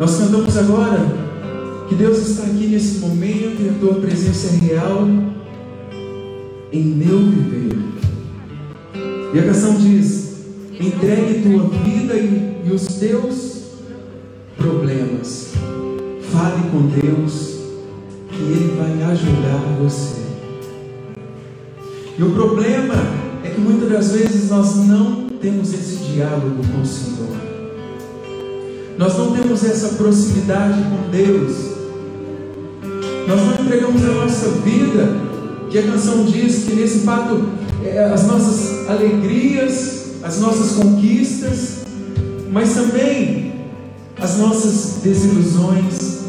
Nós cantamos agora que Deus está aqui nesse momento e a tua presença é real em meu viver. E a canção diz: entregue tua vida e, e os teus problemas. Fale com Deus, que Ele vai ajudar você. E o problema é que muitas das vezes nós não temos esse diálogo com o Senhor. Nós não temos essa proximidade com Deus. Nós não entregamos a nossa vida, que a canção diz que nesse fato é, as nossas alegrias, as nossas conquistas, mas também as nossas desilusões,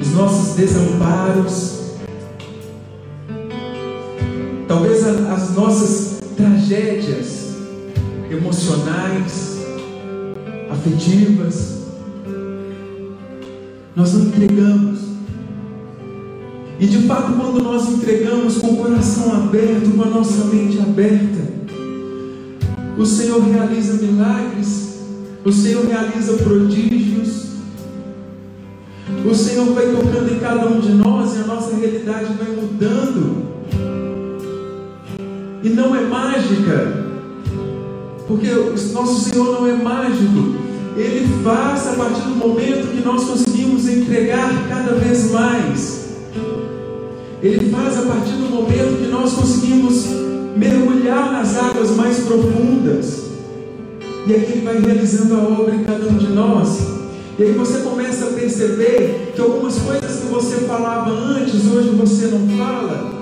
os nossos desamparos, talvez as nossas tragédias emocionais, afetivas, nós não entregamos. E de fato, quando nós entregamos com o coração aberto, com a nossa mente aberta, o Senhor realiza milagres, o Senhor realiza prodígios, o Senhor vai tocando em cada um de nós e a nossa realidade vai mudando. E não é mágica, porque o nosso Senhor não é mágico. Ele faz a partir do momento que nós conseguimos entregar cada vez mais. Ele faz a partir do momento que nós conseguimos mergulhar nas águas mais profundas. E aí Ele vai realizando a obra em cada um de nós. E aí você começa a perceber que algumas coisas que você falava antes, hoje você não fala.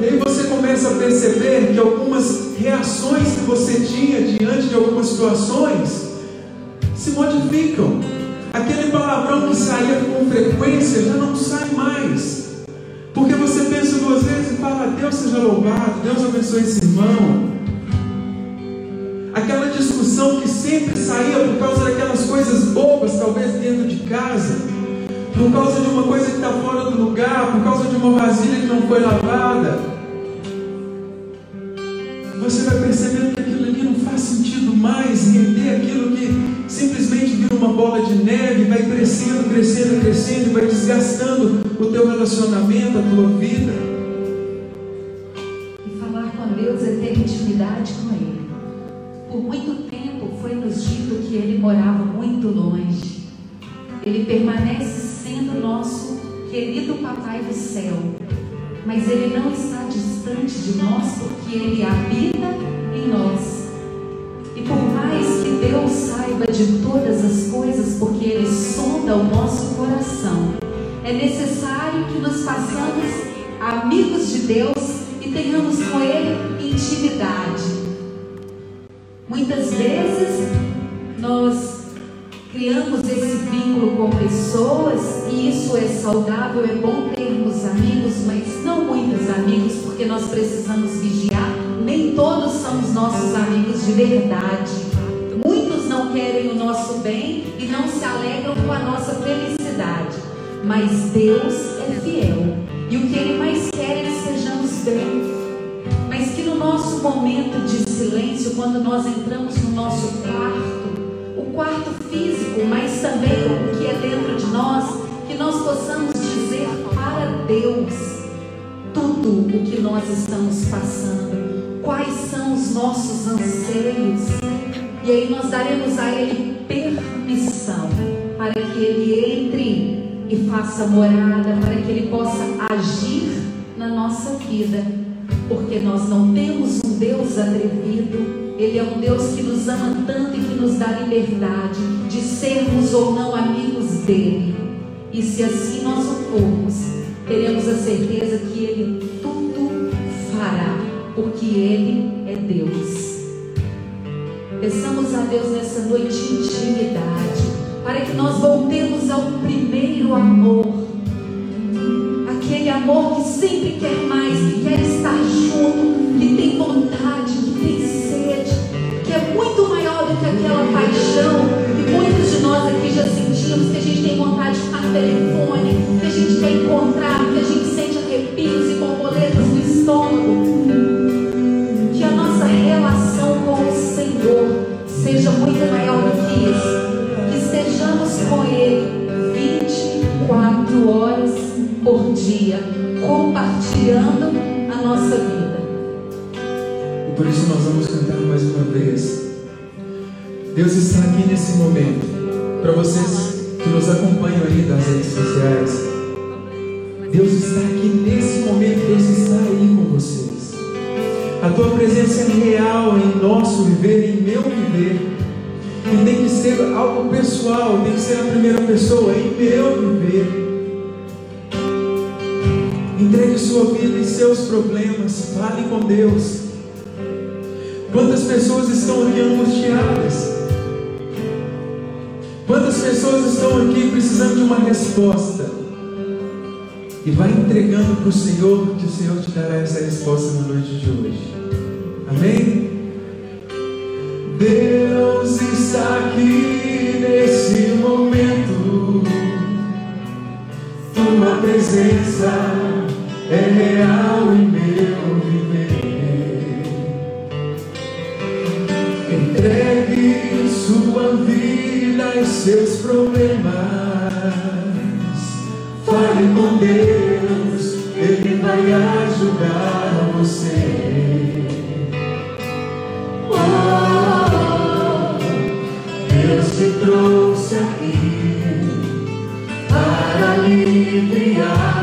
E aí você começa a perceber que algumas reações que você tinha diante de algumas situações se modificam. Aquele palavrão que saía com frequência já não sai mais. Porque você pensa duas vezes e fala, Deus seja louvado, Deus abençoe esse irmão. Aquela discussão que sempre saía por causa daquelas coisas bobas, talvez dentro de casa, por causa de uma coisa que está fora do lugar, por causa de uma vasilha que não foi lavada. Você vai percebendo que aquilo ali não faz sentido mais, render aquilo simplesmente vira uma bola de neve, vai crescendo, crescendo, crescendo, vai desgastando o teu relacionamento, a tua vida. E falar com Deus é ter intimidade com Ele. Por muito tempo foi nos dito que Ele morava muito longe. Ele permanece sendo nosso querido Papai do céu. Mas Ele não está distante de nós porque Ele habita em nós. E por saiba de todas as coisas, porque Ele sonda o nosso coração, é necessário que nos façamos amigos de Deus e tenhamos com Ele intimidade. Muitas vezes nós criamos esse vínculo com pessoas e isso é saudável, é bom termos amigos, mas não muitos amigos, porque nós precisamos vigiar. Nem todos são os nossos amigos de verdade. Querem o nosso bem e não se alegram com a nossa felicidade. Mas Deus é fiel e o que Ele mais quer é que sejamos bem. Mas que no nosso momento de silêncio, quando nós entramos no nosso quarto, o quarto físico, mas também o que é dentro de nós, que nós possamos dizer para Deus tudo o que nós estamos passando, quais são os nossos anseios, e aí nós daremos a Ele permissão para que Ele entre e faça morada, para que Ele possa agir na nossa vida, porque nós não temos um Deus atrevido, ele é um Deus que nos ama tanto e que nos dá liberdade de sermos ou não amigos dele. E se assim nós o formos, teremos a certeza que ele tudo fará, porque ele é Deus. Peçamos a Deus nessa noite intimidade, para que nós voltemos ao primeiro amor. Aquele amor que sempre quer mais, que quer estar junto, que tem vontade, que tem sede, que é muito maior do que aquela paixão que muitos de nós aqui já sentimos, que a gente tem vontade telefone, que a gente quer encontrar, que a gente sente arrepios e borboletas no estômago. Dia, compartilhando a nossa vida. E por isso nós vamos cantar mais uma vez. Deus está aqui nesse momento. Para vocês que nos acompanham aí das redes sociais. Deus está aqui nesse momento, Deus está aí com vocês. A tua presença é real em nosso viver, em meu viver. E tem que ser algo pessoal, tem que ser a primeira pessoa, em meu viver. Entregue sua vida e seus problemas, fale com Deus. Quantas pessoas estão aqui angustiadas? Quantas pessoas estão aqui precisando de uma resposta? E vai entregando para o Senhor, que o Senhor te dará essa resposta na noite de hoje. Amém? Deus está aqui nesse momento. Tua presença é real em meu viver. Entregue sua vida e seus problemas. Fale com Deus, Ele vai ajudar você. Oh, Deus te trouxe aqui para aliviar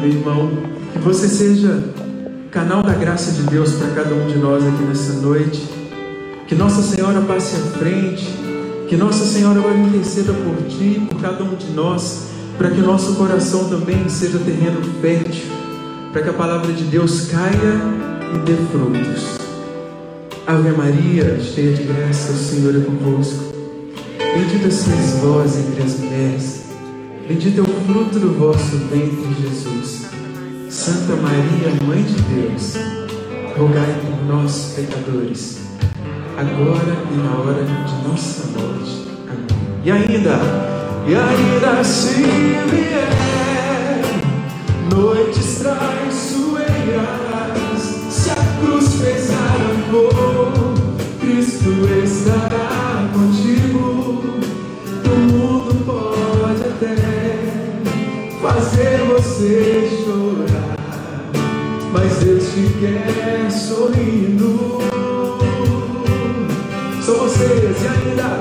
meu irmão. Que você seja canal da graça de Deus para cada um de nós aqui nessa noite. Que Nossa Senhora passe à frente. Que Nossa Senhora vai interceda por ti, por cada um de nós, para que o nosso coração também seja terreno fértil, para que a palavra de Deus caia e dê frutos. Ave Maria, cheia de graça, o Senhor é convosco. Bendita sois vós entre as mulheres, bendito é o fruto do vosso ventre, Jesus. Santa Maria, Mãe de Deus, rogai por nós, pecadores, agora e na hora de nossa morte. Amém. E ainda, e ainda se vier noites traiçoeiras, se a cruz pesada for, Cristo estará contigo. Você chorar, mas Deus te quer sorrindo. São vocês, e ainda,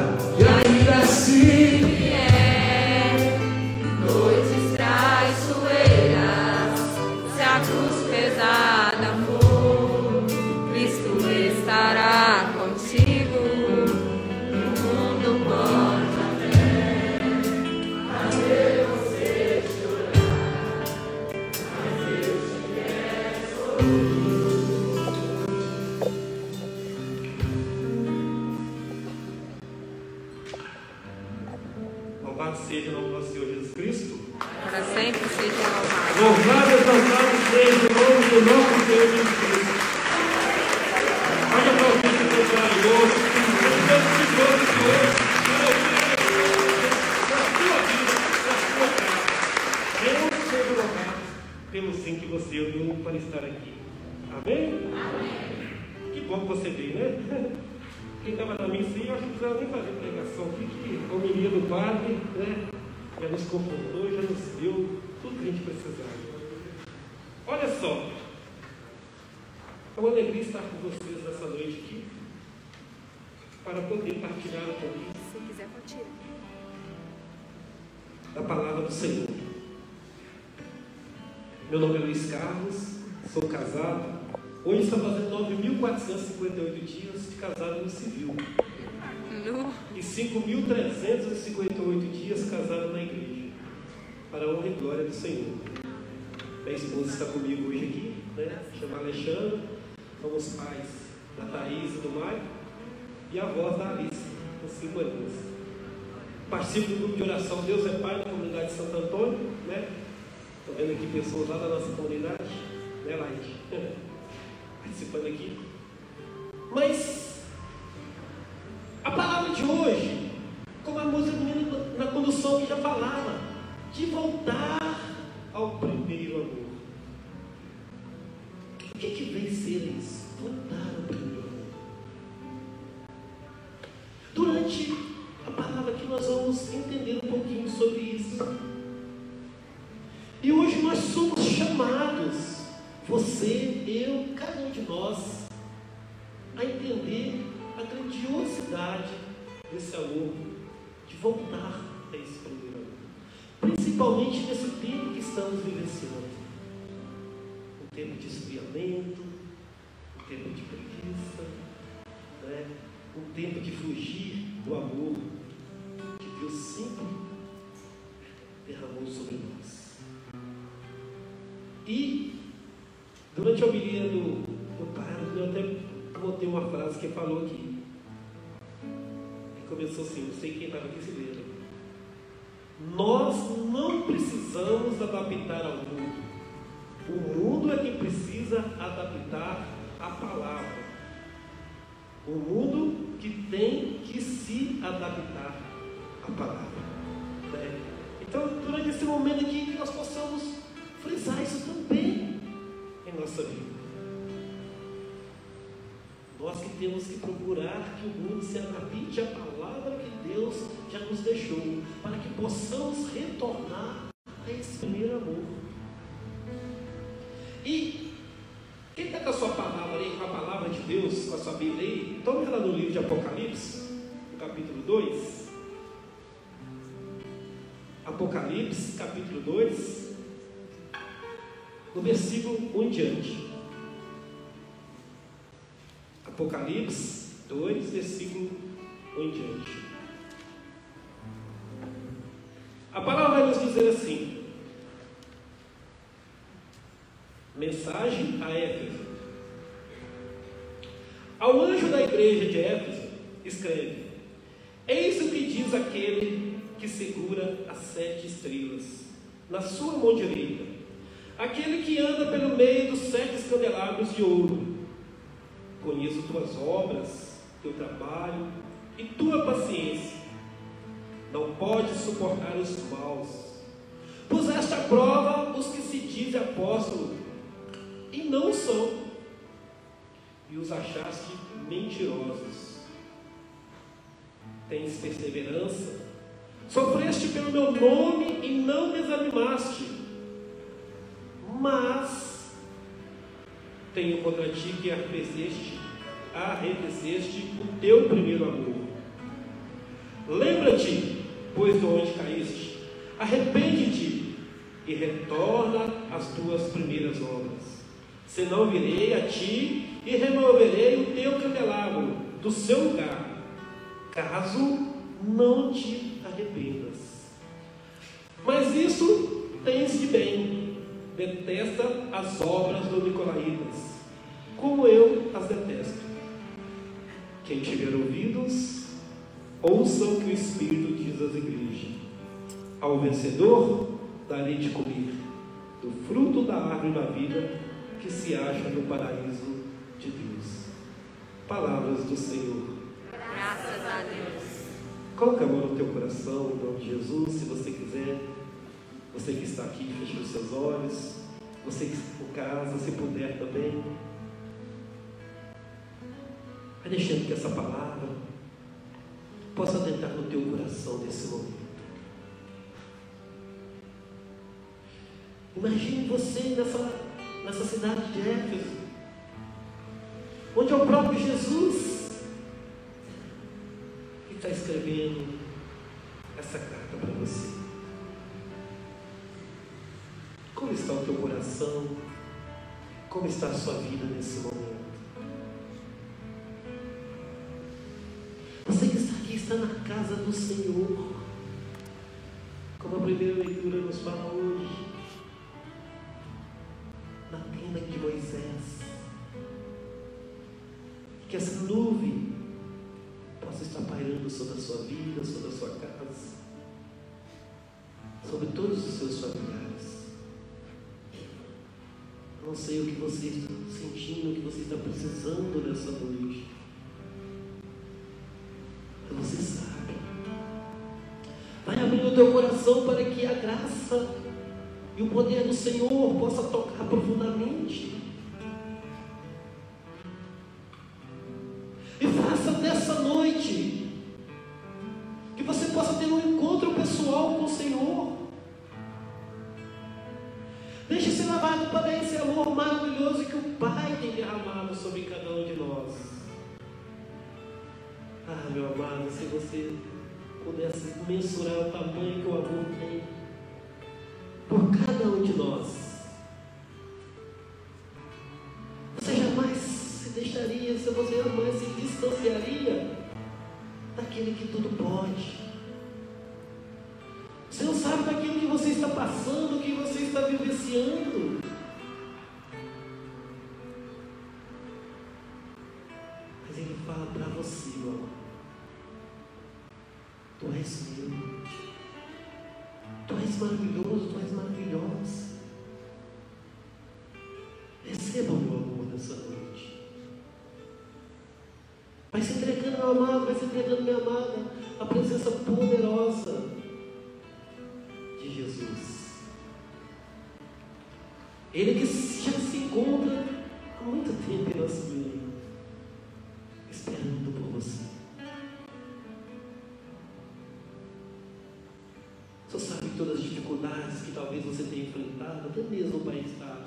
para poder partilhar um pouquinho Se quiser, pode tirar. da palavra do Senhor. Meu nome é Luiz Carlos, sou casado. Hoje está fazendo 9.458 dias de casado no civil Nu. e 5.358 dias casado na igreja, para a honra e glória do Senhor. Minha esposa está comigo hoje aqui, né? chama Alexandre, somos pais da Thaís e do Mário, e avós da Alice, cinco anos. Participo do grupo de oração Deus é Pai da comunidade de Santo Antônio, né? Estou vendo aqui pessoas lá da nossa comunidade, né, Laide? Participando aqui. Mas a palavra de hoje, como a música na condução que já falava, de voltar ao primeiro amor. O que, que vem ser isso? Durante a palavra aqui nós vamos entender um pouquinho sobre isso. E hoje nós somos chamados, você, eu, cada um de nós, a entender a grandiosidade desse amor, de voltar a esse primeiro amor. Principalmente nesse tempo que estamos vivenciando. Um tempo de esfriamento, um tempo de preguiça, né? Tempo de fugir do amor que Deus sempre derramou sobre nós. E durante a homilia do, do padre, eu até botei uma frase que ele falou aqui. E começou assim, não sei quem estava aqui se lembra. Nós não precisamos adaptar ao mundo. O mundo é quem precisa adaptar a palavra. O mundo tem que se adaptar à palavra. né? Então, durante esse momento aqui, que nós possamos frisar isso também em nossa vida. Nós que temos que procurar que o mundo se adapte à palavra que Deus já nos deixou, para que possamos retornar Bíblia aí, tome ela no livro de Apocalipse, no capítulo 2. Apocalipse, capítulo 2, no versículo 1 em diante. Apocalipse 2, versículo 1 em diante. A palavra vai nos dizer assim: Mensagem a Éfeso. Ao anjo da igreja de Éfeso, escreve: Eis o que diz aquele que segura as sete estrelas na sua mão direita, aquele que anda pelo meio dos sete candelabros de ouro. Conheço tuas obras, teu trabalho e tua paciência. Não podes suportar os maus. Puseste à prova os que se dizem apóstolos e não são, e os achaste mentirosos. Tens perseverança, sofreste pelo meu nome e não desanimaste. Mas tenho contra ti que arrefeceste, arrefeceste o teu primeiro amor. Lembra-te, pois de onde caíste, arrepende-te e retorna às tuas primeiras obras. Senão virei a ti e removerei o teu candelabro do seu lugar, caso não te arrependas. Mas isso tens de bem, detesta as obras do Nicolaitas, como eu as detesto. Quem tiver ouvidos, ouça o que o Espírito diz às igrejas. Ao vencedor, darei de comer do fruto da árvore da vida que se acha no paraíso de Deus. Palavras do Senhor. Graças a Deus. Coloque a mão no teu coração, em nome de Jesus, se você quiser. Você que está aqui, feche os seus olhos. Você que está em casa, se puder também. Vai deixando que essa palavra possa adentrar no teu coração nesse momento. Imagine você nessa, nessa cidade de Éfeso, onde é o próprio Jesus que está escrevendo essa carta para você. Como está o teu coração? Como está a sua vida nesse momento? Você que está aqui está na casa do Senhor. Como a primeira leitura nos fala hoje. Na tenda de Moisés. Que essa nuvem possa estar pairando sobre a sua vida, sobre a sua casa, sobre todos os seus familiares. Não sei o que você está sentindo, o que você está precisando nessa noite. Mas você sabe. Vai abrir o teu coração para que a graça e o poder do Senhor possa tocar profundamente. Pessoal com o Senhor. Deixe ser lavado para esse amor maravilhoso que o Pai tem derramado sobre cada um de nós. Ah, meu amado, se você pudesse mensurar o tamanho que o amor tem por cada um de nós, você jamais se deixaria, se você jamais se distanciaria daquele que sabe daquilo que você está passando, que você está vivenciando. Mas Ele fala para você, amor. Tu és meu. Tu és maravilhoso, tu és maravilhosa. Receba o meu amor nessa noite. Vai se entregando, meu amado, vai se entregando, minha amada, a presença poderosa de Jesus. Ele que já se encontra há muito tempo em nosso meio, esperando por você. Só sabe todas as dificuldades que talvez você tenha enfrentado, até mesmo para estar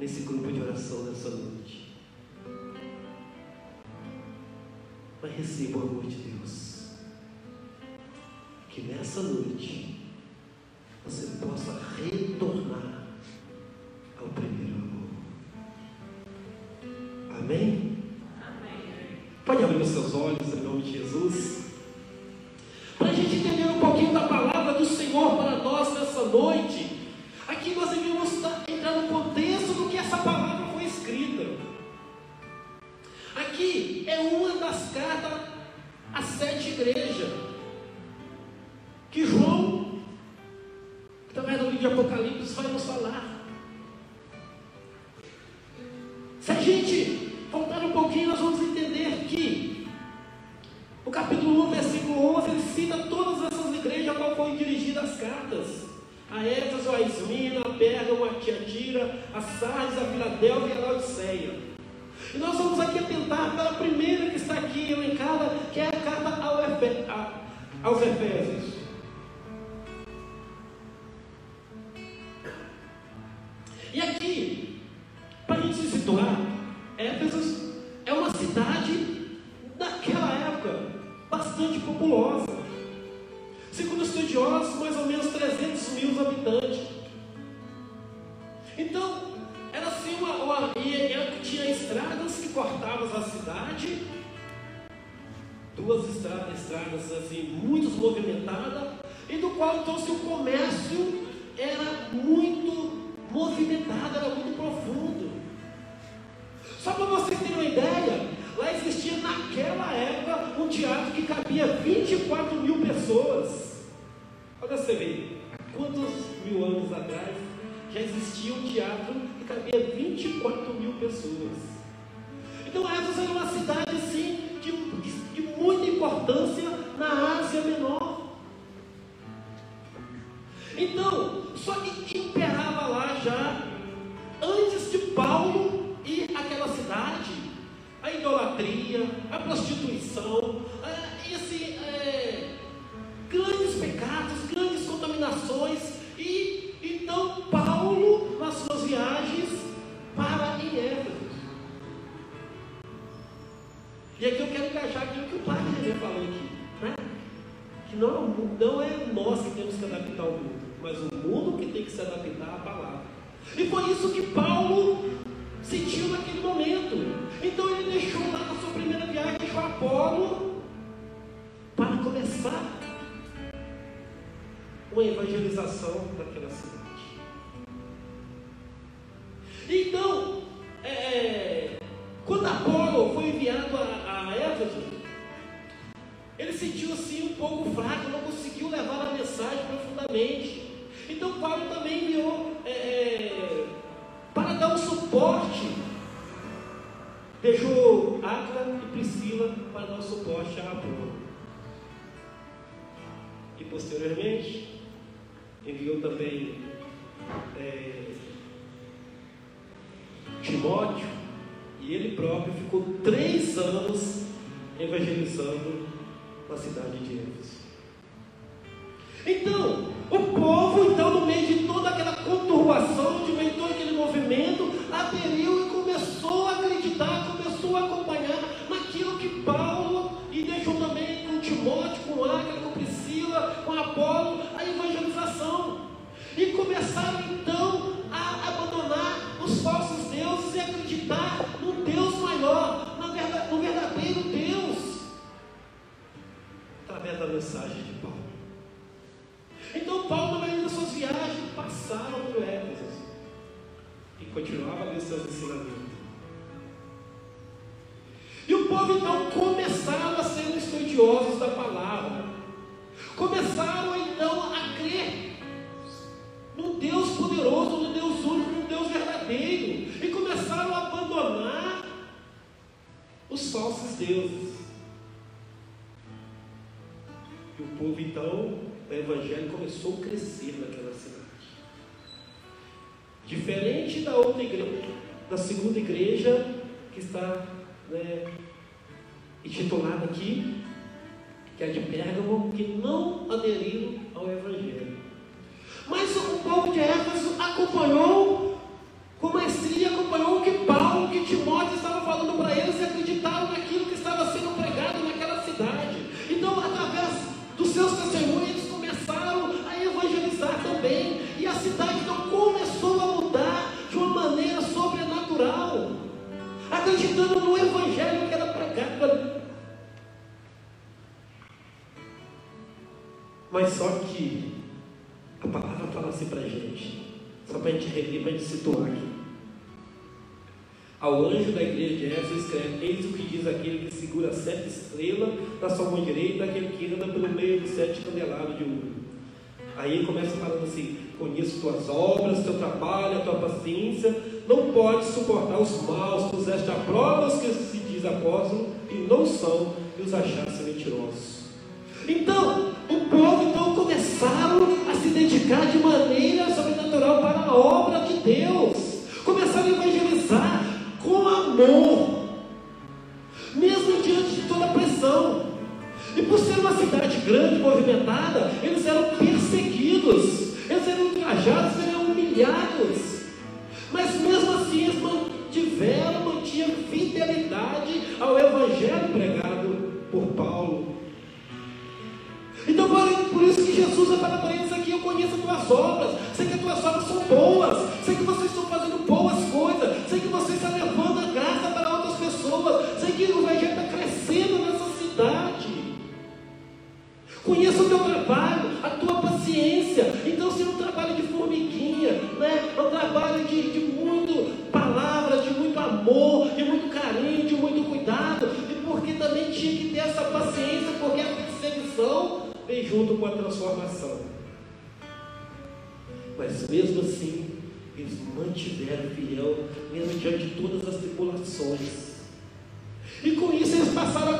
nesse grupo de oração nessa noite. Mas receba o amor de Deus. Que nessa noite você possa retornar ao primeiro amor. Amém? Pode abrir os seus olhos em nome de Jesus. Para a gente entender um pouquinho da palavra do Senhor para nós nessa noite, aqui nós devemos entrar no contexto do que essa palavra foi escrita. Aqui é uma das cartas às sete igrejas de Apocalipse, vai nos falar. Se a gente voltar um pouquinho, nós vamos entender que o capítulo 1, versículo 11, ele cita todas essas igrejas a qual foram dirigidas as cartas. A Éfeso, a Esmina, a Pérgamo, a Tiatira, a Sardes, a Filadélfia e a Laodiceia. E nós vamos aqui atentar para a primeira que está aqui elencada, que é a carta ao Efe, a, aos Efésios. E aqui eu quero encaixar aquilo que o Pai falou aqui, né? Que não, não é nós que temos que adaptar ao mundo, mas o mundo que tem que se adaptar à palavra. E foi isso que Paulo sentiu naquele momento. Então ele deixou lá na sua primeira viagem, deixou Apolo para começar uma evangelização daquela cidade. Posteriormente enviou também é, Timóteo, e ele próprio ficou três anos evangelizando na cidade de Éfeso. Então, o povo, os falsos deuses. E o povo então o evangelho começou a crescer naquela cidade. Diferente da outra igreja, da segunda igreja que está né, intitulada aqui, que é de Pérgamo, que não aderiram ao evangelho. Mas o povo de Éfeso acompanhou acreditando no evangelho que era pregado. Mas só que a palavra fala assim para a gente, só para a gente rever, para a gente situar aqui. Ao anjo da igreja de Éfeso escreve: Eis o que diz aquele que segura sete estrelas na sua mão direita, aquele que anda pelo meio dos sete candelabros de ouro. Aí começa falando assim: Conheço tuas obras, teu trabalho, a tua paciência, não pode suportar os maus, puseste a prova os que se diz apóstolo e não são, e os achaste mentirosos. Então, o povo então começaram a se dedicar de maneira sobrenatural para a obra de Deus, começaram a evangelizar com amor, mesmo diante de toda a pressão. E por ser uma cidade grande, movimentada, eles eram perseguidos, eles eram engajados, eles eram humilhados. Mas mesmo assim eles mantiveram, mantinham fidelidade ao evangelho pregado por Paulo. Então por isso que Jesus é para eles aqui, eu conheço as tuas obras, sei que as tuas obras são boas, sei que vocês estão fazendo boas mantiveram fiel, mesmo diante de todas as tribulações. E com isso eles passaram a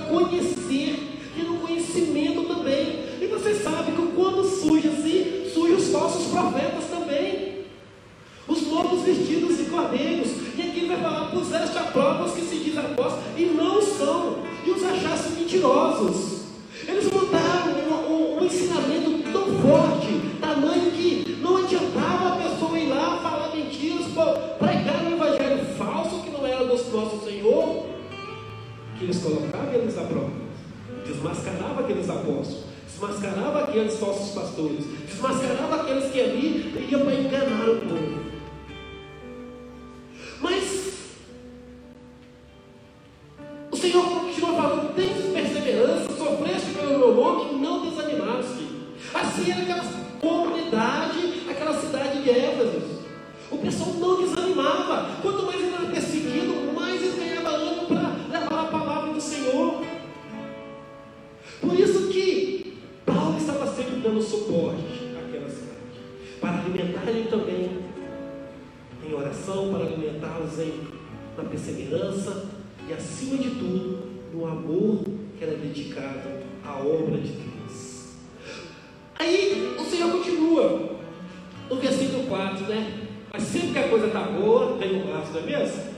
mesmo?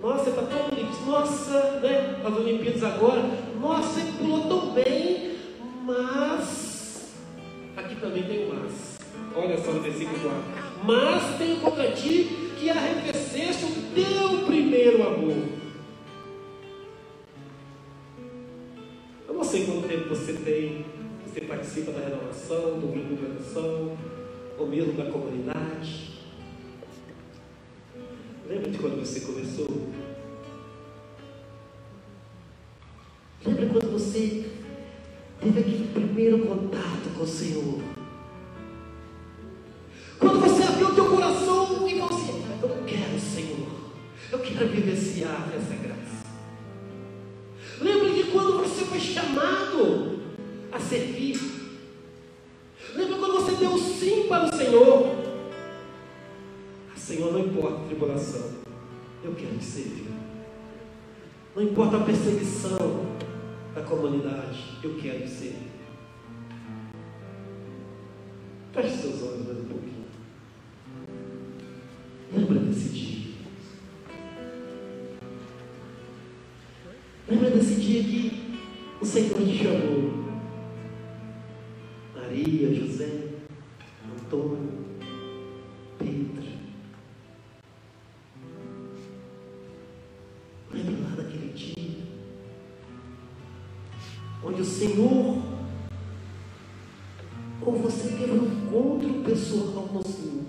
Nossa, está tão bonito. Nossa, né? As Olimpíadas agora. Nossa, ele pulou tão bem. Mas. Aqui também tem um mas. Olha só no versículo 4. Mas tenho contra ti que arrefeceste o teu primeiro amor. Eu não sei quanto tempo você tem, você participa da renovação, do grupo de oração, ou mesmo da comunidade. Lembra de quando você começou? Lembra quando você teve aquele primeiro contato com o Senhor? Quando você abriu o teu coração e falou assim: Eu quero, Senhor, eu quero vivenciar essa graça. Lembra de quando você foi chamado a servir? Lembra quando você deu sim para o Senhor? Senhor, não importa a tribulação, eu quero te servir. Não importa a perseguição da comunidade, eu quero te servir. Feche seus olhos mais um pouquinho. Lembra desse dia. Lembra desse dia que o Senhor te chamou. Maria, José, Antônio, encontro pessoal com o Senhor.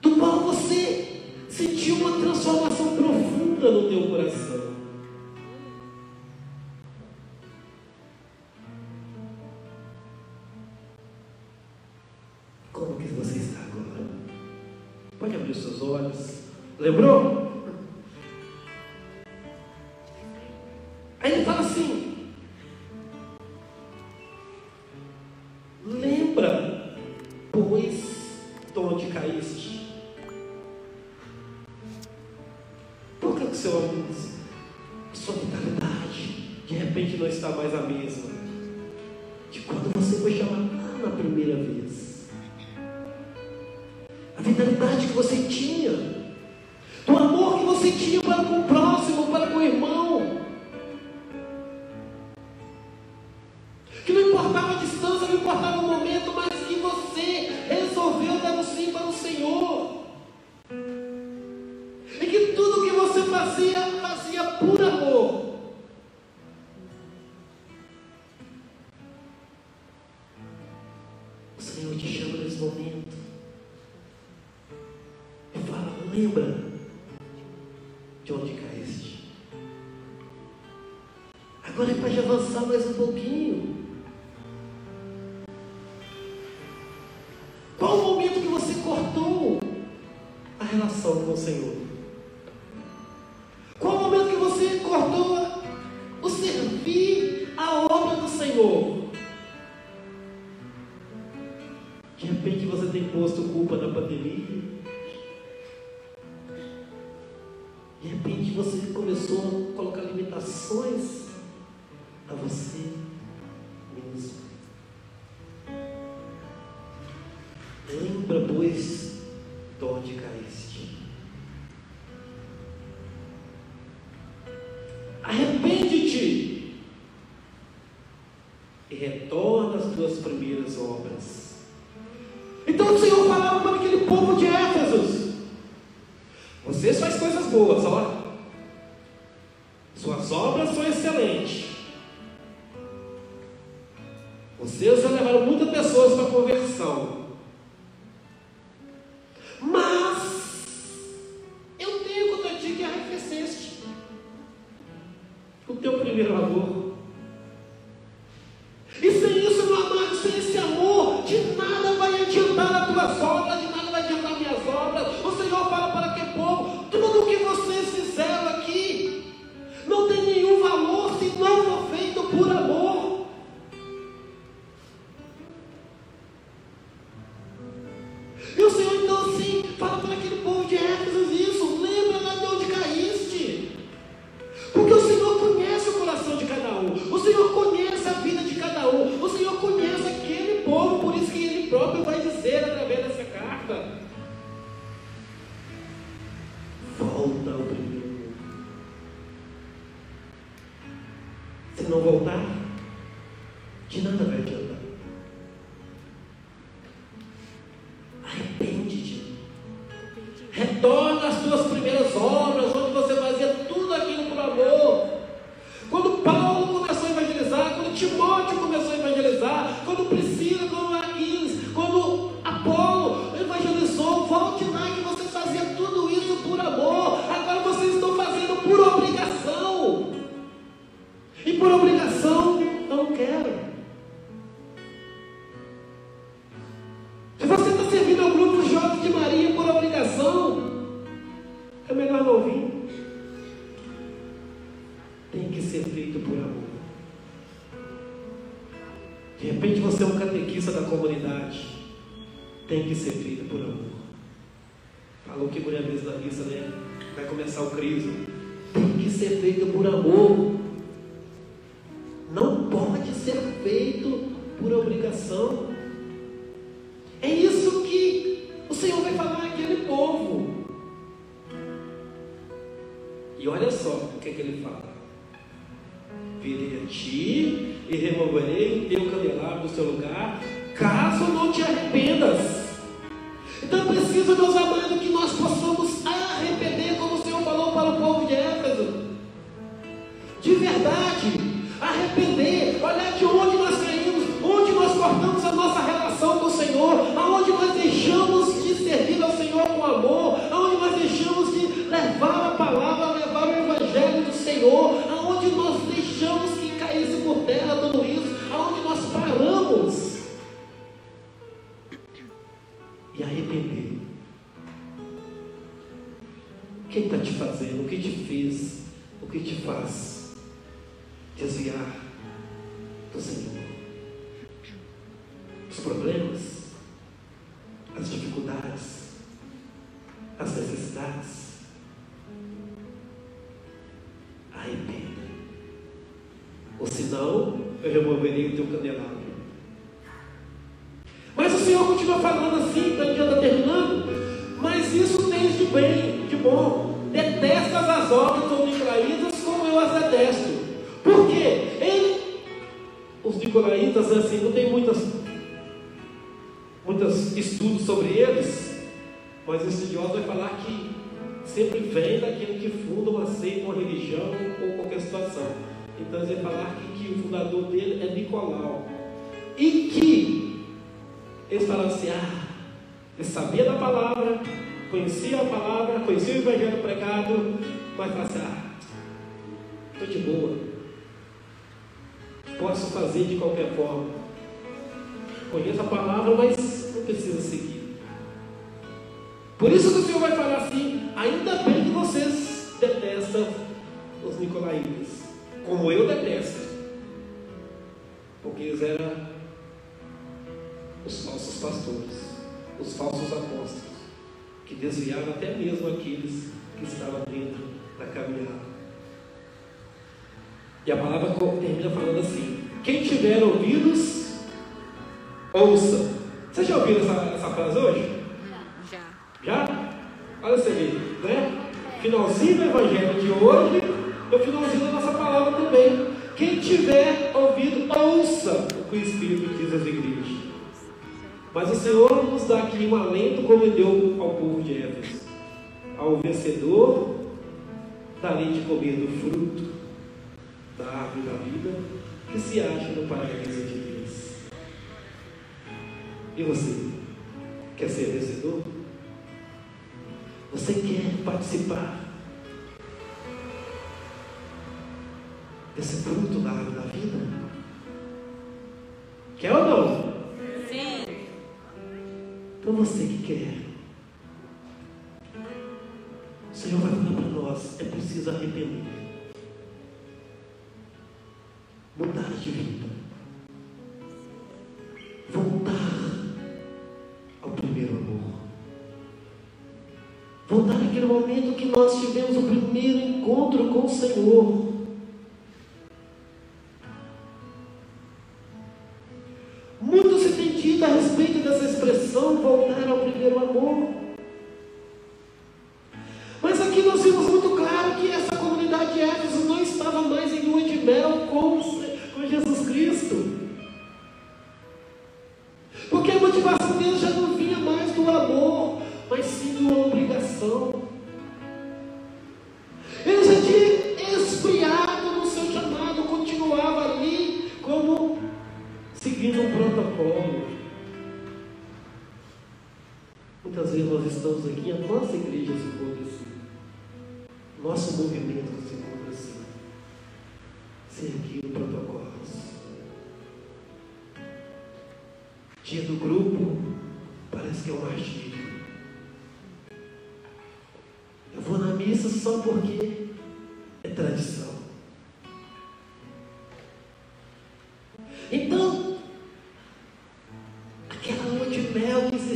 Do qual você sentiu uma transformação profunda no teu coração. Como que você está agora? Pode abrir os seus olhos. Lembrou? Avançar mais um pouquinho. Qual o momento que você cortou a relação com o Senhor? povo de Éfeso. Vocês fazem coisas boas, olha. comunidade tem que ser feita por amor. Falou que mulher mesa da missa, né? Vai começar o crise. Tem que ser feita por amor. Não pode ser feito por obrigação. É isso que o Senhor vai falar àquele povo. E olha só o que, é que ele fala. Virei a ti e removerei teu candelabro do seu lugar caso não te arrependas. Então precisa Deus meus amados, que nós possamos arrepender, como o Senhor falou para o povo de Éfeso. De verdade, arrepender, olhar de onde nós que te faz desviar do Senhor. E que eles falaram assim: ah, eu sabia da palavra, conhecia a palavra, conhecia o evangelho pregado, mas passar. assim: ah, estou de boa, posso fazer de qualquer forma. Conheço a palavra, mas não precisa seguir. Por isso que o Senhor vai falar assim: ainda bem que vocês detestam os nicolaítas, como eu detesto português eram os falsos pastores, os falsos apóstolos, que desviaram até mesmo aqueles que estavam dentro da caminhada. E a palavra termina falando assim: quem tiver ouvidos, ouça. Você já ouviu essa, essa frase hoje? Já. Já? Olha você vê, né? Finalzinho do Evangelho de hoje, e o finalzinho da nossa palavra também. Quem tiver ouvido, ouça o que o Espírito diz às igrejas. Mas o Senhor nos dá aqui um alento como deu ao povo de Éfeso. Ao vencedor, darei de comer do fruto da árvore da vida que se acha no paraíso de Deus. E você? Quer ser vencedor? Você quer participar desse fruto da árvore da vida? Quer ou não? Sim. Então você que quer. O Senhor vai falar para nós, é preciso arrepender. Mudar de vida. Voltar ao primeiro amor. Voltar àquele momento que nós tivemos o primeiro encontro com o Senhor.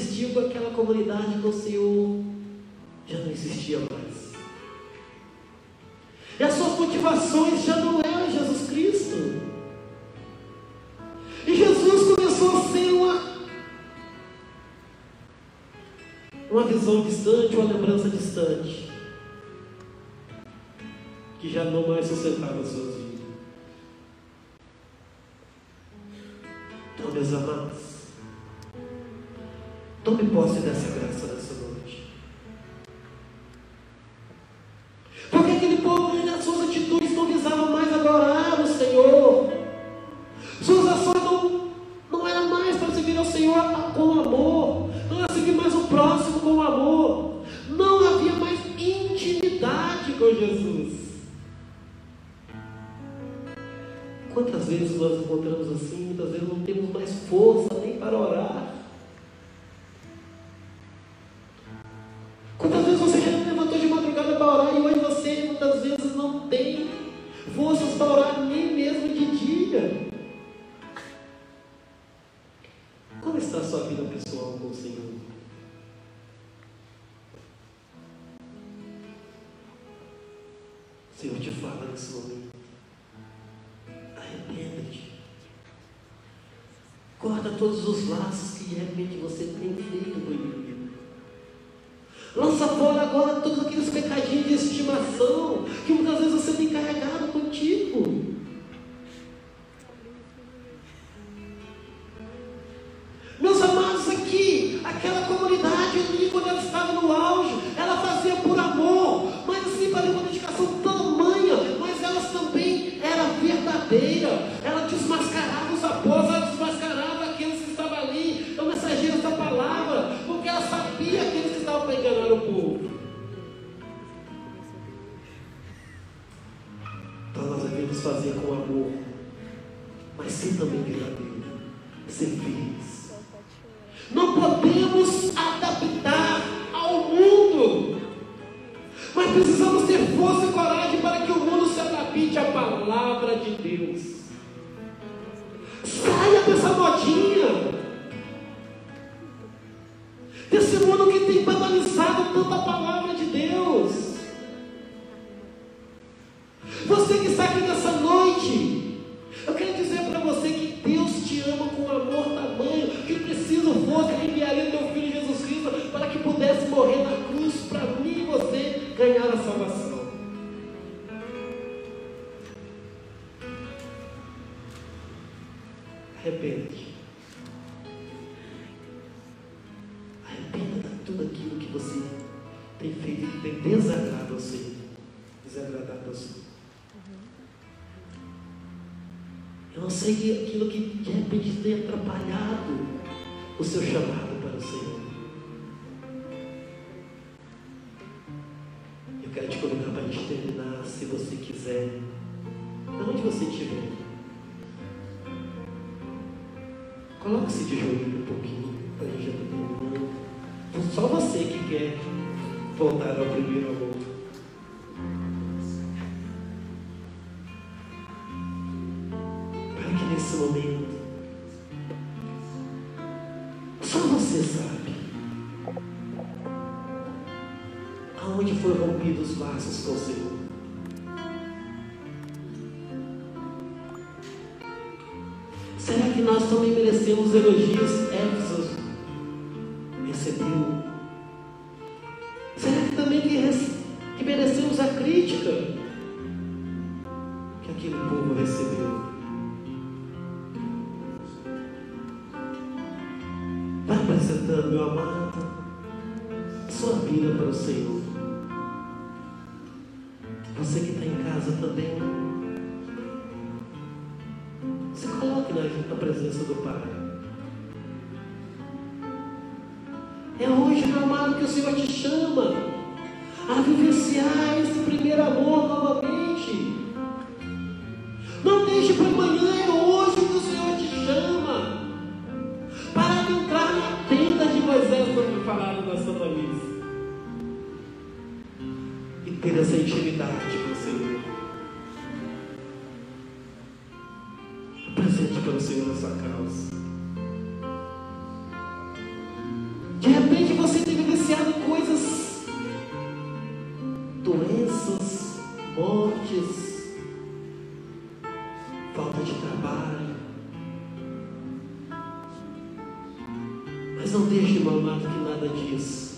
Existiu com aquela comunidade com o Senhor já não existia mais. E as suas motivações já não eram Jesus Cristo. E Jesus começou a ser uma, uma visão distante, uma lembrança distante, que já não mais sustentava as suas força nem para orar. Quantas vezes você já levantou de madrugada para orar e hoje você muitas vezes não tem forças para orar nem mesmo de dia? Como está a sua vida pessoal com o Senhor? O Senhor te fala nesse momento. Corta todos os laços que de repente você tem feito com. Lança fora agora todos aqueles pecadinhos de estimação que muitas vezes você tem carregado Arrepende. Arrependa de tudo aquilo que você tem feito que tem desagradado ao Senhor. Desagradado ao Senhor. Eu não sei aquilo que de repente tem atrapalhado o seu chamado para o Senhor. Coloque-se de joelho um pouquinho, para a gente terminando. Só você que quer voltar ao primeiro amor. Para que nesse momento, só você sabe aonde foram rompidos os laços com nós também merecemos elogios? Senhor na sua causa. De repente você tem vivenciado coisas, doenças, mortes, falta de trabalho. Mas não deixe, meu amado, que nada disso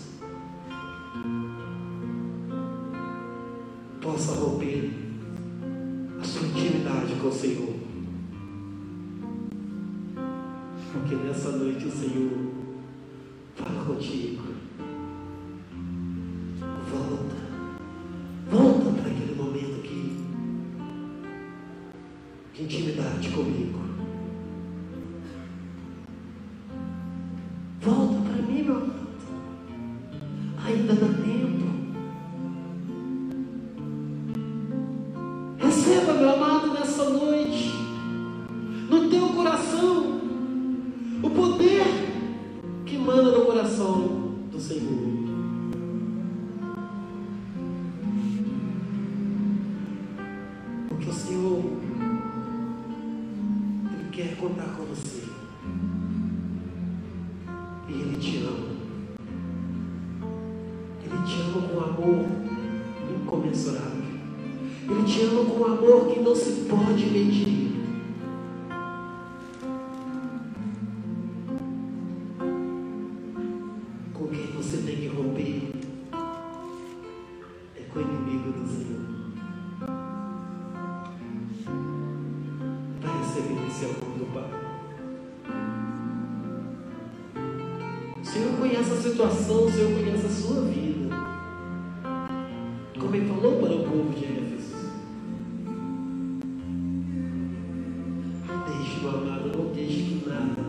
Meu amado, não deixe que nada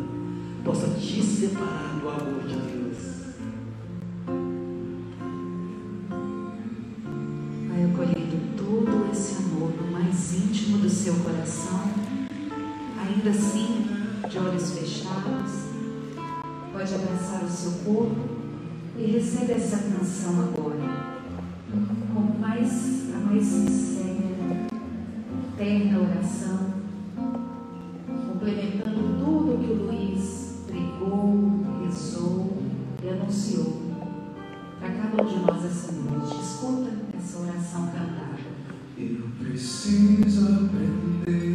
possa te separar do amor de Deus. Vai acolhendo todo esse amor no mais íntimo do seu coração, ainda assim, de olhos fechados. Pode abraçar o seu corpo e recebe essa canção agora, com mais, a mais sincera, terna oração, que Luiz pregou, rezou e anunciou para cada um de nós essa noite. Escuta essa oração cantada. Eu preciso aprender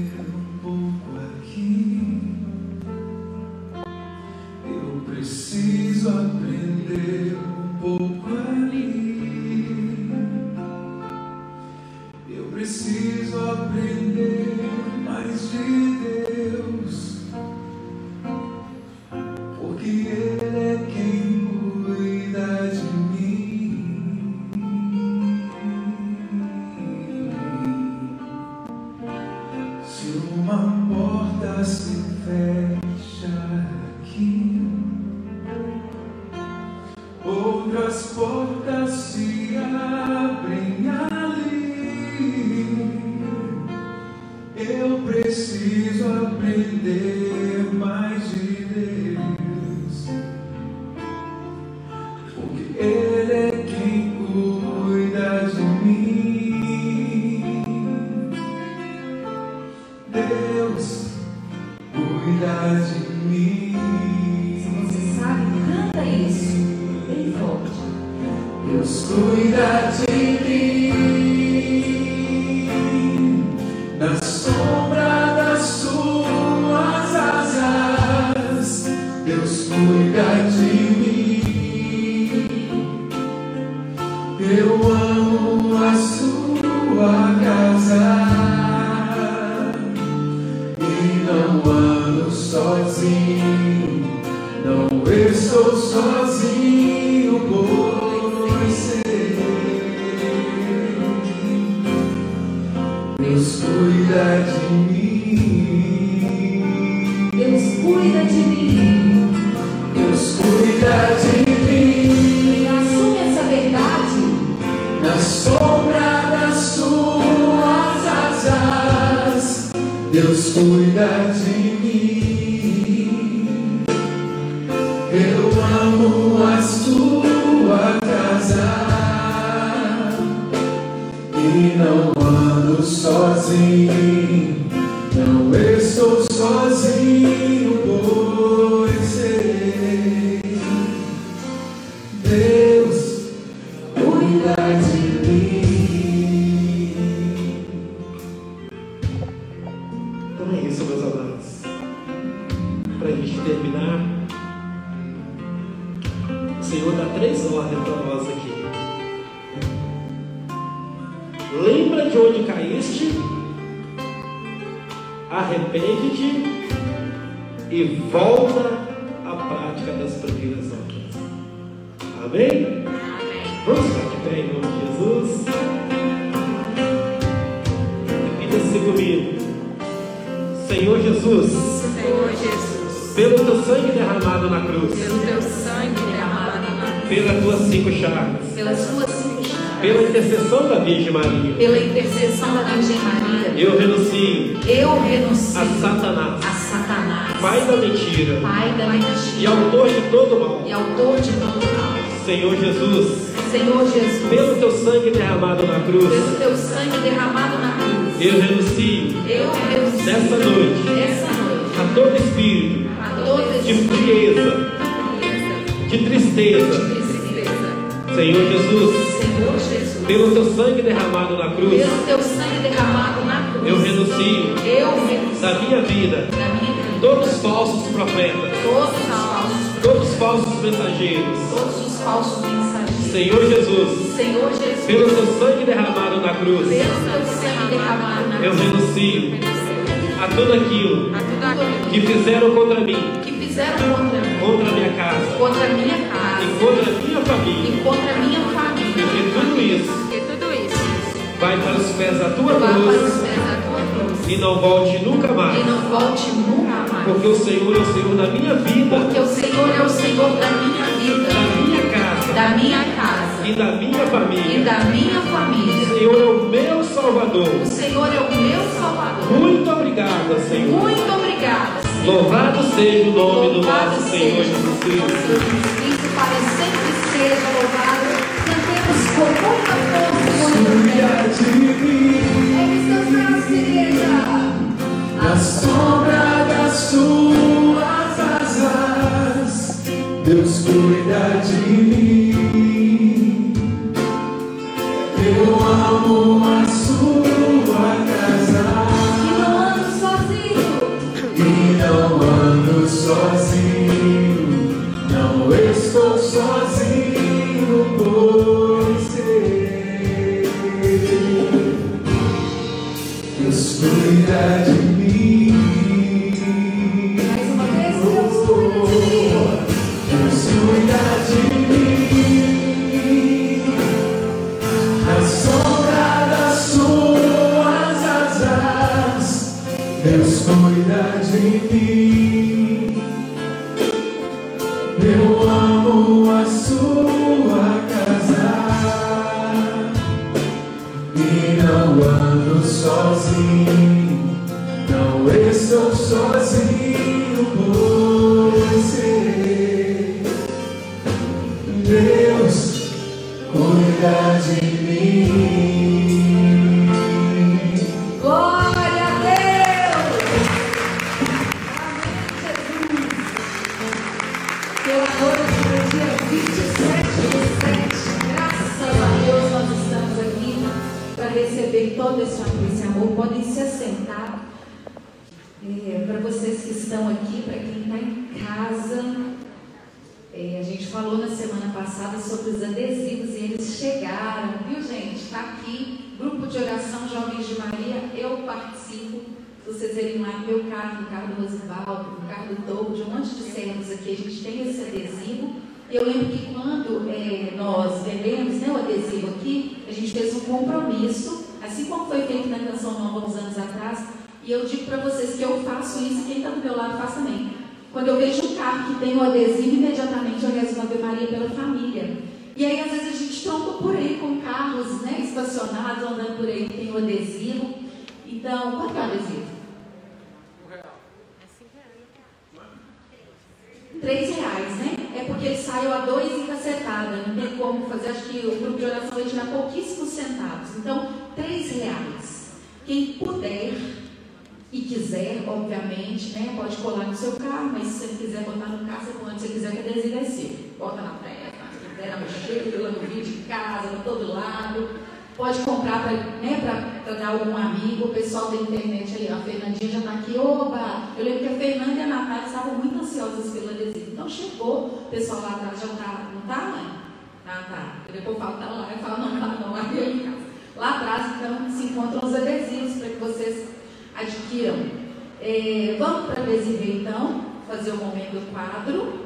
renuncio Eu renuncio a Satanás, a Satanás, pai da mentira. Pai da e mentira autor de todo mal. e autor de todo mal. Senhor Jesus, Senhor Jesus, pelo teu sangue derramado na cruz, pelo teu sangue derramado na cruz, eu renuncio eu renuncio nessa noite essa noite a todo espírito a toda de frieza, de tristeza. tristeza, Senhor Jesus, Senhor Jesus, pelo teu sangue derramado na cruz, pelo teu sangue derramado na cruz, eu eu minha vida da minha vida todos os falsos profetas, todos os falsos, todos os falsos mensageiros. todos os falsos mensageiros. Senhor Jesus, Senhor Jesus, pelo teu sangue derramado na cruz, pelo teu sangue derramado na eu cruz, renuncio a tudo aquilo a tudo aquilo que fizeram contra mim, que fizeram contra mim, contra a minha casa contra minha casa e contra a minha família. e contra minha família. Porque tudo isso que tudo isso vai para os pés da tua cruz e não volte nunca e mais. não volte nunca mais. Porque o Senhor é o Senhor da minha vida, Porque o Senhor é o Senhor da minha vida, da minha casa da minha casa e da minha e família. da minha O família. Senhor é o meu Salvador. O Senhor é o meu Salvador. Muito obrigado, Senhor. Muito obrigada. Senhor. Louvado seja o nome do Louvado nosso Senhor seja Jesus o Cristo. Senhor Jesus Cristo, para sempre seja louvado. Cantemos com muita força, com muita sombra das suas asas, Deus cuida de mim. Eu amo Deus cuida de mim. Quem puder e quiser, obviamente, né, pode colar no seu carro, mas se você quiser botar no carro, você pode, se você quiser que adesivo é seu. Bota na praia, na mochila, no vídeo de casa, para todo lado. Pode comprar para né, dar algum amigo, o pessoal da internet aí, a Fernandinha já está aqui, oba! Eu lembro que a Fernanda e a Natália estavam muito ansiosas pelo adesivo. Então chegou, o pessoal lá atrás já está, não está, mãe? Ah, tá. Eu depois falo, tá lá, eu falo, não, tá não, em casa. Lá atrás, então, se encontram os adesivos para que vocês adquiram. É, vamos para adesivo então, fazer o momento do quadro.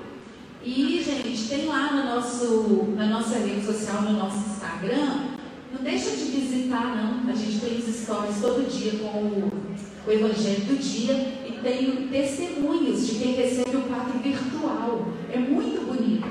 E, gente, tem lá no nosso, na nossa rede social, no nosso Instagram, não deixa de visitar, não. A gente tem os stories todo dia com o, o Evangelho do Dia e tem testemunhos de quem recebe o quadro virtual. É muito bonito.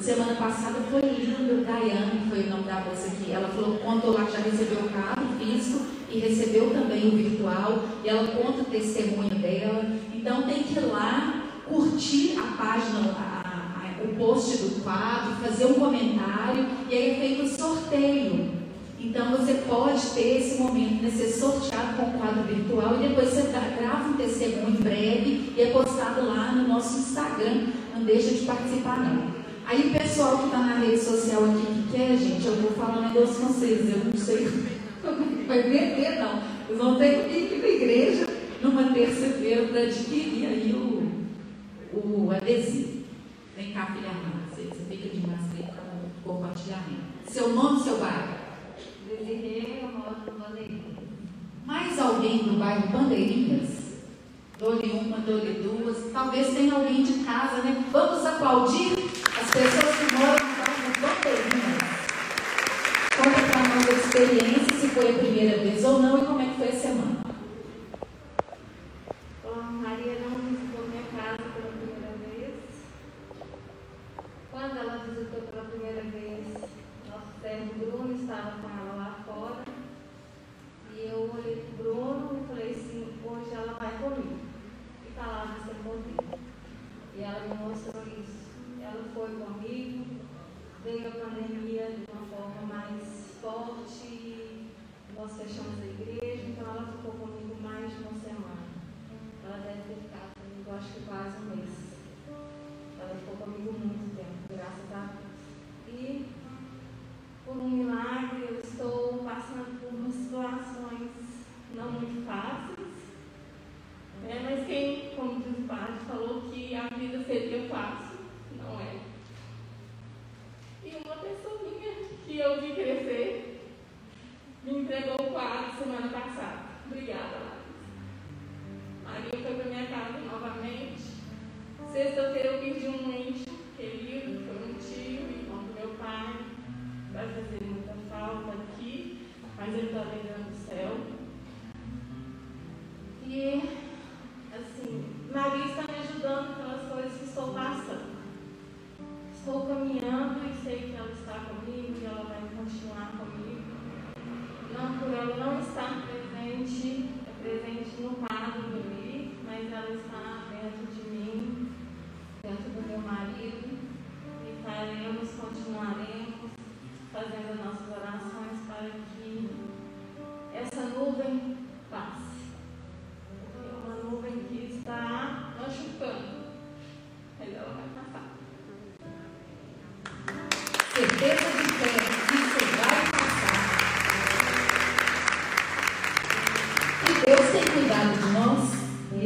Semana passada foi lindo. Daiane, foi o nome da moça aqui. Ela falou, contou lá que já recebeu o quadro físico e recebeu também o virtual. E ela conta o testemunho dela. Então tem que ir lá curtir a página, a, a, o post do quadro, fazer um comentário e aí é feito o sorteio. Então você pode ter esse momento de ser sorteado com o quadro virtual e depois você grava um testemunho breve e é postado lá no nosso Instagram. Não deixa de participar não. Aí o pessoal que está na rede social aqui que quer, gente, eu vou falar um negócio com vocês, eu não sei como vai vender não. Vocês vão ter que ir aqui na igreja numa terça-feira para adquirir aí o, o adesivo. Vem cá, filha você, você fica de máscara para compartilhamento. Seu nome, seu bairro? Desirê, eu moro no Bandeirinhas. Mais alguém do bairro Bandeirinhas? Dou-lhe uma, dou-lhe duas. Talvez tenha alguém de casa, né? Vamos aplaudir as pessoas que moram no bairro Bandeirinhas. Conta para nós a experiência, se foi a primeira vez ou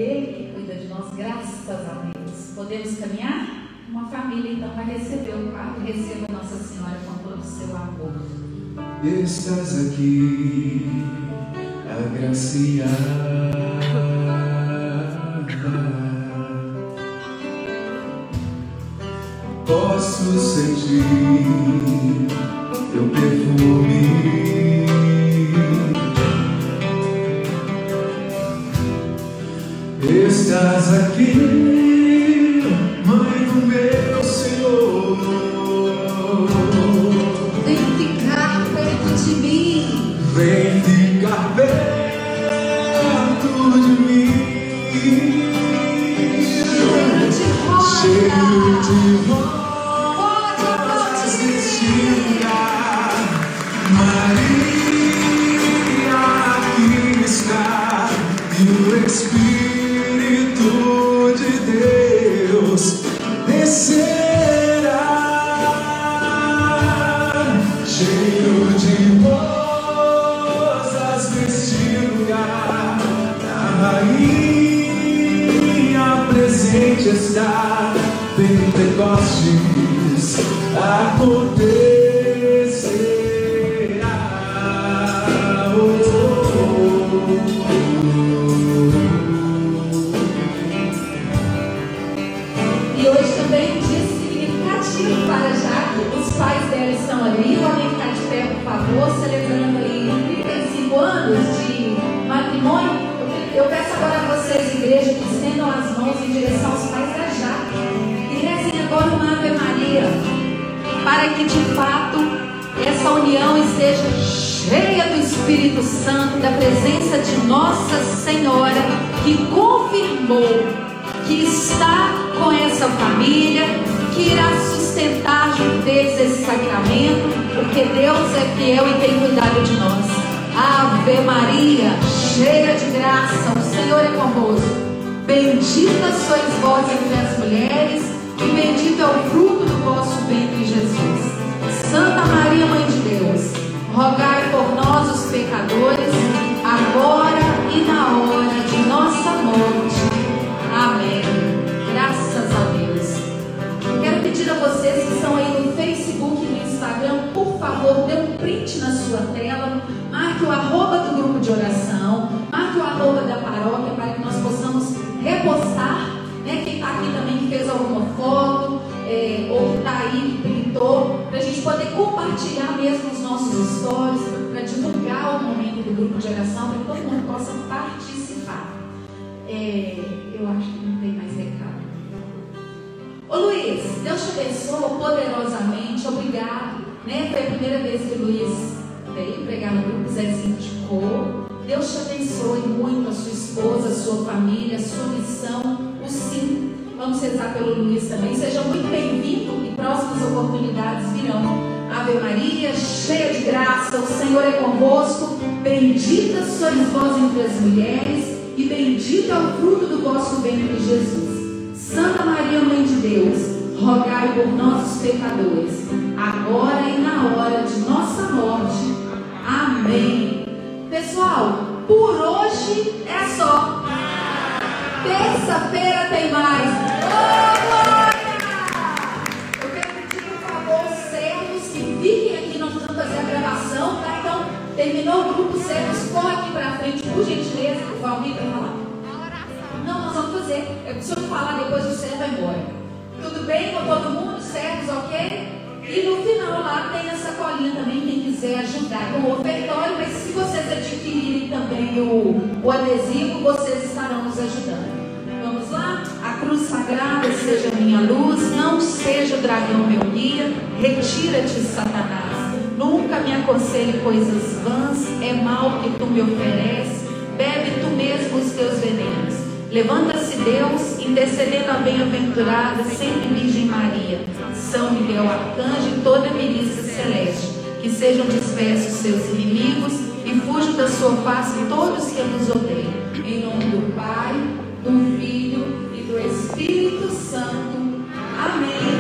Ele que cuida de nós, graças a Deus. Podemos caminhar? Uma família então vai receber o quarto. receba Nossa Senhora com todo o seu amor. Estás aqui, agraciada. Posso sentir Espírito Santo, da presença de Nossa Senhora, que confirmou que está com essa família, que irá sustentar junto deles esse sacramento, porque Deus é fiel e tem cuidado de nós. Ave Maria, cheia de graça, o Senhor é convosco. Bendita sois vós entre as mulheres, e bendito é o fruto do vosso ventre, Jesus. Santa Maria, Mãe de Deus, rogai favor, dê um print na sua tela, marque o arroba do grupo de oração, marque o arroba da paróquia para que nós possamos repostar. Né? Quem está aqui também que fez alguma foto, é, ou que está aí, que printou, para a gente poder compartilhar mesmo os nossos stories, para divulgar o momento do grupo de oração, para que todo mundo possa participar. É, eu acho que não tem mais recado. Ô Luiz, Deus te abençoe poderosamente, obrigado. Né? Foi a primeira vez que o Luiz veio pregar no grupo Zezinho Cor. Deus te abençoe muito, a sua esposa, a sua família, a sua missão, o sim. Vamos rezar pelo Luiz também. Seja muito bem-vindo e próximas oportunidades virão. Ave Maria, cheia de graça, o Senhor é convosco. Bendita sois vós entre as mulheres, e bendito é o fruto do vosso ventre, Jesus. Santa Maria, Mãe de Deus, rogai por nós, os pecadores, agora e na hora de nossa morte. Amém. Pessoal, por hoje é só. Terça-feira tem mais. Ô, glória! Eu quero pedir, por favor, servos que fiquem aqui, nós vamos fazer a gravação, tá? Então, terminou o grupo, servos, corre aqui pra frente, por gentileza, o Valmir vai falar. Não, nós vamos fazer. Eu preciso falar depois o servo vai embora. Tudo bem com todo mundo? Servos, ok? E no final lá tem a sacolinha também, quem quiser ajudar com o ofertório, mas se vocês adquirirem também o, o adesivo, vocês estarão nos ajudando. Vamos lá? A cruz sagrada seja minha luz, não seja o dragão meu guia, retira-te, Satanás. Nunca me aconselhe coisas vãs, é mal que tu me ofereces, bebe tu mesmo os teus venenos. Levanta-se Deus, intercedendo a bem-aventurada, sempre Virgem Maria, São Miguel Arcanjo e toda a milícia celeste, que sejam dispersos seus inimigos e fujam da sua face todos que nos odeiam. Em nome do Pai, do Filho e do Espírito Santo. Amém.